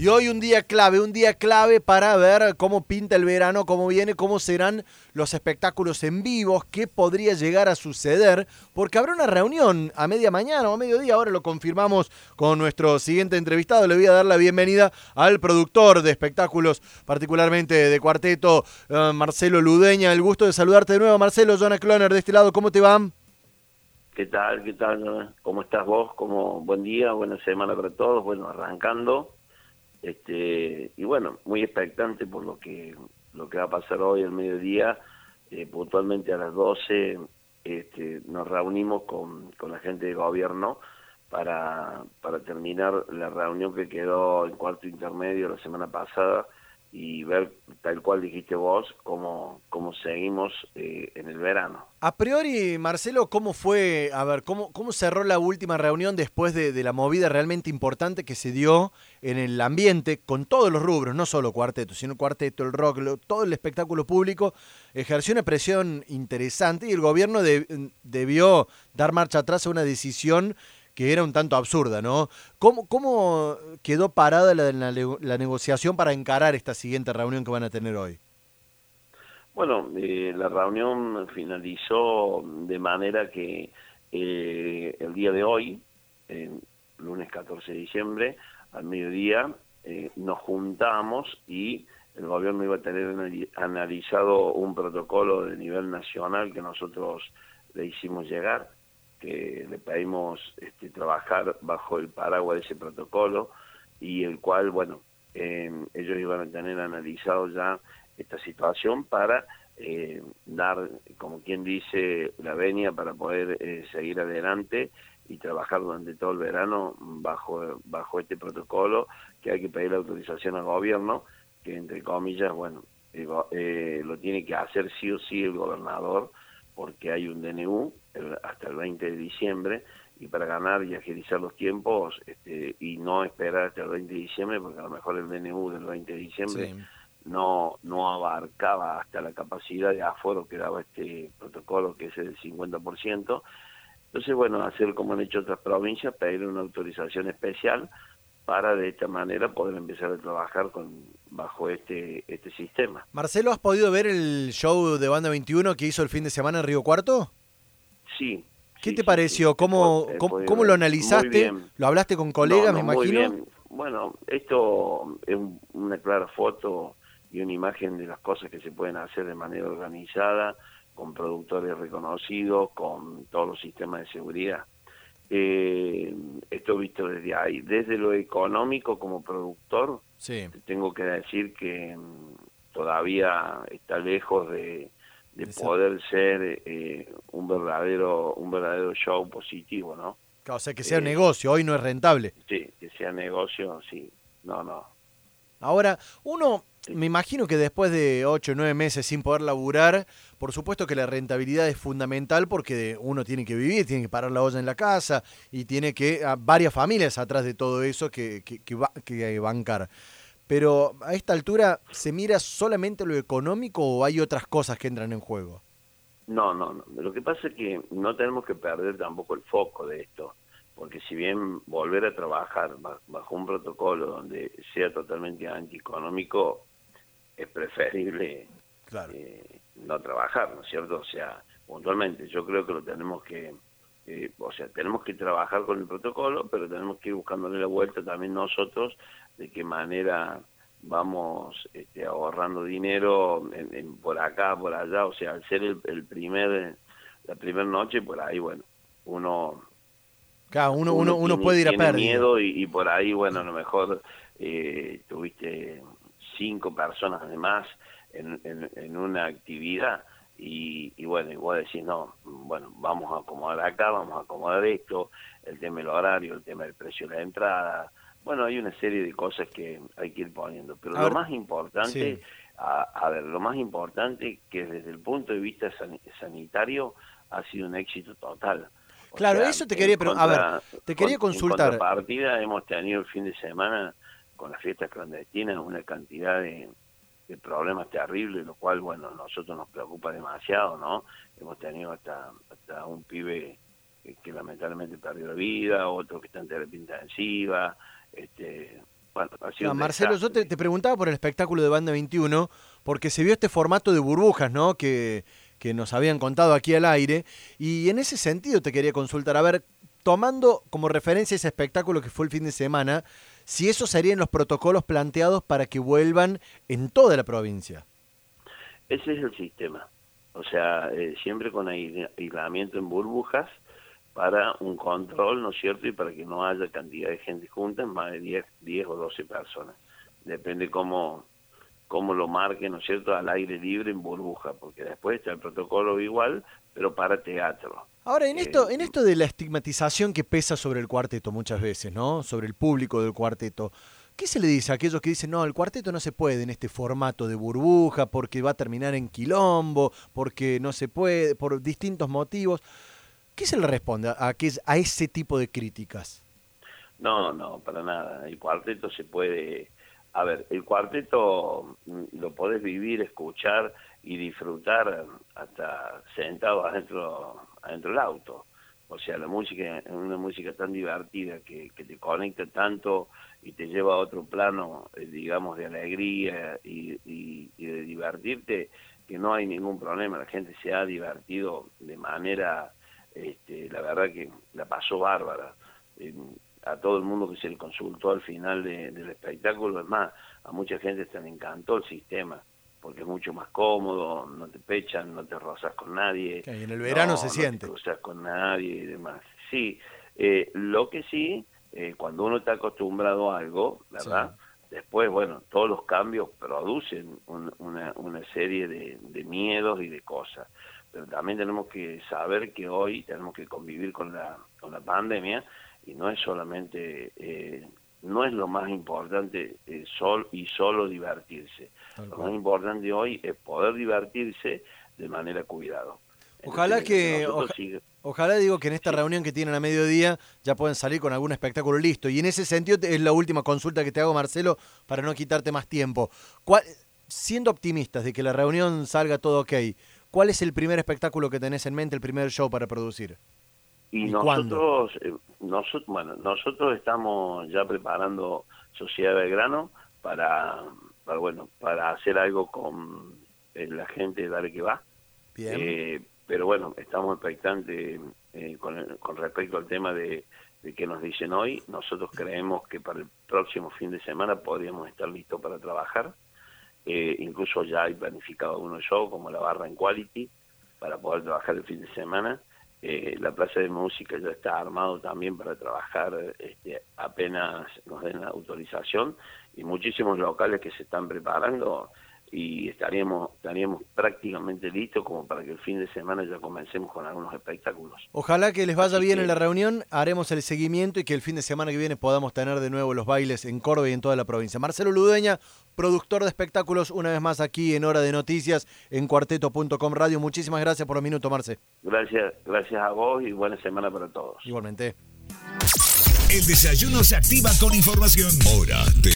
Y hoy un día clave, un día clave para ver cómo pinta el verano, cómo viene, cómo serán los espectáculos en vivos, qué podría llegar a suceder, porque habrá una reunión a media mañana o a mediodía, ahora lo confirmamos con nuestro siguiente entrevistado, le voy a dar la bienvenida al productor de espectáculos, particularmente de cuarteto, eh, Marcelo Ludeña, el gusto de saludarte de nuevo, Marcelo, Jonah Cloner, de este lado, ¿cómo te van? ¿Qué tal? ¿Qué tal? ¿Cómo estás vos? ¿Cómo, buen día, buena semana para todos. Bueno, arrancando este, y bueno, muy expectante por lo que, lo que va a pasar hoy al mediodía, eh, puntualmente a las 12 este, nos reunimos con, con la gente de gobierno para, para terminar la reunión que quedó en cuarto intermedio la semana pasada y ver, tal cual dijiste vos, cómo, cómo seguimos eh, en el verano. A priori, Marcelo, ¿cómo fue, a ver, cómo, cómo cerró la última reunión después de, de, la movida realmente importante que se dio en el ambiente con todos los rubros, no solo cuarteto, sino cuarteto, el rock, todo el espectáculo público, ejerció una presión interesante y el gobierno de, debió dar marcha atrás a una decisión que era un tanto absurda, ¿no? ¿Cómo, quedó parada la, la, la, negociación para encarar esta siguiente reunión que van a tener hoy? Bueno, eh, la reunión finalizó de manera que eh, el día de hoy, lunes 14 de diciembre, al mediodía, eh, nos juntamos y el gobierno iba a tener analizado un protocolo de nivel nacional que nosotros le hicimos llegar que le pedimos este, trabajar bajo el paraguas de ese protocolo y el cual, bueno, eh, ellos iban a tener analizado ya esta situación para eh, dar, como quien dice, la venia para poder eh, seguir adelante y trabajar durante todo el verano bajo, bajo este protocolo que hay que pedir la autorización al gobierno, que entre comillas, bueno, eh, lo tiene que hacer sí o sí el gobernador porque hay un DNU hasta el 20 de diciembre y para ganar y agilizar los tiempos este, y no esperar hasta el 20 de diciembre, porque a lo mejor el DNU del 20 de diciembre sí. no, no abarcaba hasta la capacidad de aforo que daba este protocolo, que es el 50%. Entonces, bueno, hacer como han hecho otras provincias, pedir una autorización especial para de esta manera poder empezar a trabajar con bajo este este sistema. Marcelo, ¿has podido ver el show de Banda 21 que hizo el fin de semana en Río Cuarto? Sí. ¿Qué sí, te sí, pareció? sí, ¿Cómo, cómo, cómo lo analizaste? ¿Lo hablaste con colegas, No, no, me muy imagino? bien. Bueno, esto es un- una clara foto y una imagen de las cosas que se pueden hacer de manera organizada, con productores reconocidos, con todos los sistemas de seguridad. Eh, esto visto desde ahí. Desde lo económico como productor, Sí. te tengo que decir que mm, todavía está lejos de, poder ser eh, un verdadero un verdadero show positivo, ¿no? O sea, que sea Eh, negocio, hoy no es rentable. Sí, que sea negocio, sí. No, no. Ahora, uno, me imagino que después de ocho o nueve meses sin poder laburar, por supuesto que la rentabilidad es fundamental porque uno tiene que vivir, tiene que parar la olla en la casa y tiene que, a varias familias atrás de todo eso que, que, que, que bancar. Pero a esta altura, ¿se mira solamente lo económico o hay otras cosas que entran en juego? No, no, no. Lo que pasa es que no tenemos que perder tampoco el foco de esto, porque si bien volver a trabajar ba- bajo un protocolo donde sea totalmente antieconómico, es preferible Claro. eh, no trabajar, ¿no es cierto? O sea, puntualmente, yo creo que lo tenemos que, eh, o sea, tenemos que trabajar con el protocolo, pero tenemos que ir buscándole la vuelta también nosotros de qué manera vamos este, ahorrando dinero en- en- por acá, por allá, o sea, al ser el, el primer, la primera noche, por ahí, bueno, uno Claro, uno, uno, uno tiene- puede ir a pérdida. miedo y, y por ahí, bueno, a lo mejor eh, tuviste cinco personas además en, en, en una actividad y, y bueno, y vos decís, no, bueno, vamos a acomodar acá, vamos a acomodar esto, el tema del horario, el tema del precio de la entrada, bueno, hay una serie de cosas que hay que ir poniendo, pero lo más importante, sí. a, a ver, lo más importante que desde el punto de vista san- sanitario ha sido un éxito total. O Claro, sea, eso te quería pregun- a ver, te quería con- consultar. En contrapartida hemos tenido el fin de semana con las fiestas clandestinas una cantidad de, de problemas terribles, lo cual, bueno, a nosotros nos preocupa demasiado, ¿no? Hemos tenido hasta, hasta un pibe que, que lamentablemente perdió la vida, otro que está en terapia intensiva, este, bueno, Marcelo, yo te, preguntaba por el espectáculo de Banda 21, porque se vio este formato de burbujas, ¿no? Que, que nos habían contado aquí al aire, y en ese sentido te quería consultar, a ver, tomando como referencia ese espectáculo que fue el fin de semana, si esos serían los protocolos planteados para que vuelvan en toda la provincia. Ese es el sistema. O sea, eh, siempre con aislamiento en burbujas para un control, ¿no es cierto? Y para que no haya cantidad de gente junta, más de 10, 10 o 12 personas. Depende cómo, cómo lo marque, ¿no es cierto?, al aire libre en burbuja, porque después está el protocolo igual, pero para teatro. Ahora, en esto, en esto de la estigmatización que pesa sobre el cuarteto muchas veces, ¿no? Sobre el público del cuarteto, ¿qué se le dice a aquellos que dicen, no, el cuarteto no se puede en este formato de burbuja porque va a terminar en quilombo, porque no se puede, por distintos motivos? ¿Qué se le responde a, a ese tipo de críticas? No, no, para nada. El cuarteto se puede... A ver, el cuarteto mm, lo podés vivir, escuchar y disfrutar hasta sentado adentro, adentro del auto. O sea, la música es una música tan divertida que, te conecta tanto y te lleva a otro plano, eh, digamos, de alegría y, de divertirte, que no hay ningún problema. La gente se ha divertido de manera, este, la verdad que la pasó bárbara. a todo el mundo que se le consultó al final del espectáculo, es más, a mucha gente se le encantó el sistema porque es mucho más cómodo, no te pechan, no te rozas con nadie. y en el verano se siente. No te cruzas con nadie y demás. Sí, eh, lo que sí, eh, cuando uno está acostumbrado a algo, ¿verdad? Después, bueno, todos los cambios producen una, una serie de, de miedos y de cosas. Pero también tenemos que saber que hoy tenemos que convivir con la, con la pandemia y no es solamente eh, no es lo más importante eh, sol y solo divertirse. Lo más importante hoy es poder divertirse de manera cuidado. Ojalá que, ojalá digo que en esta reunión que tienen a mediodía ya pueden salir con algún espectáculo listo. Y en ese sentido es la última consulta que te hago, Marcelo, para no quitarte más tiempo. ¿Cuál, siendo optimistas de que la reunión salga todo ok, ¿cuál es el primer espectáculo que tenés en mente, el primer show para producir? Y, nosotros, eh, nosotros, bueno, nosotros estamos ya preparando Sociedad Belgrano para, para bueno, para hacer algo con eh, la gente de que va. Eh, pero bueno, estamos expectantes con, con respecto al tema de, de que nos dicen hoy. Nosotros creemos que para el próximo fin de semana podríamos estar listos para trabajar. incluso ya hay planificado uno yo, como la barra en Quality, para poder trabajar el fin de semana. Eh, la Plaza de Música ya está armado también para trabajar este, apenas nos den la autorización y muchísimos locales que se están preparando y estaríamos, estaríamos prácticamente listos como para que el fin de semana ya comencemos con algunos espectáculos. Ojalá que les vaya bien en la reunión, haremos el seguimiento y que el fin de semana que viene podamos tener de nuevo los bailes en Córdoba y en toda la provincia. Marcelo Ludeña, productor de espectáculos, una vez más aquí en Hora de Noticias en cuarteto.com Radio. Muchísimas gracias por los minutos, Marce. Gracias, gracias a vos y buena semana para todos. Igualmente. El desayuno se activa con información. Hora de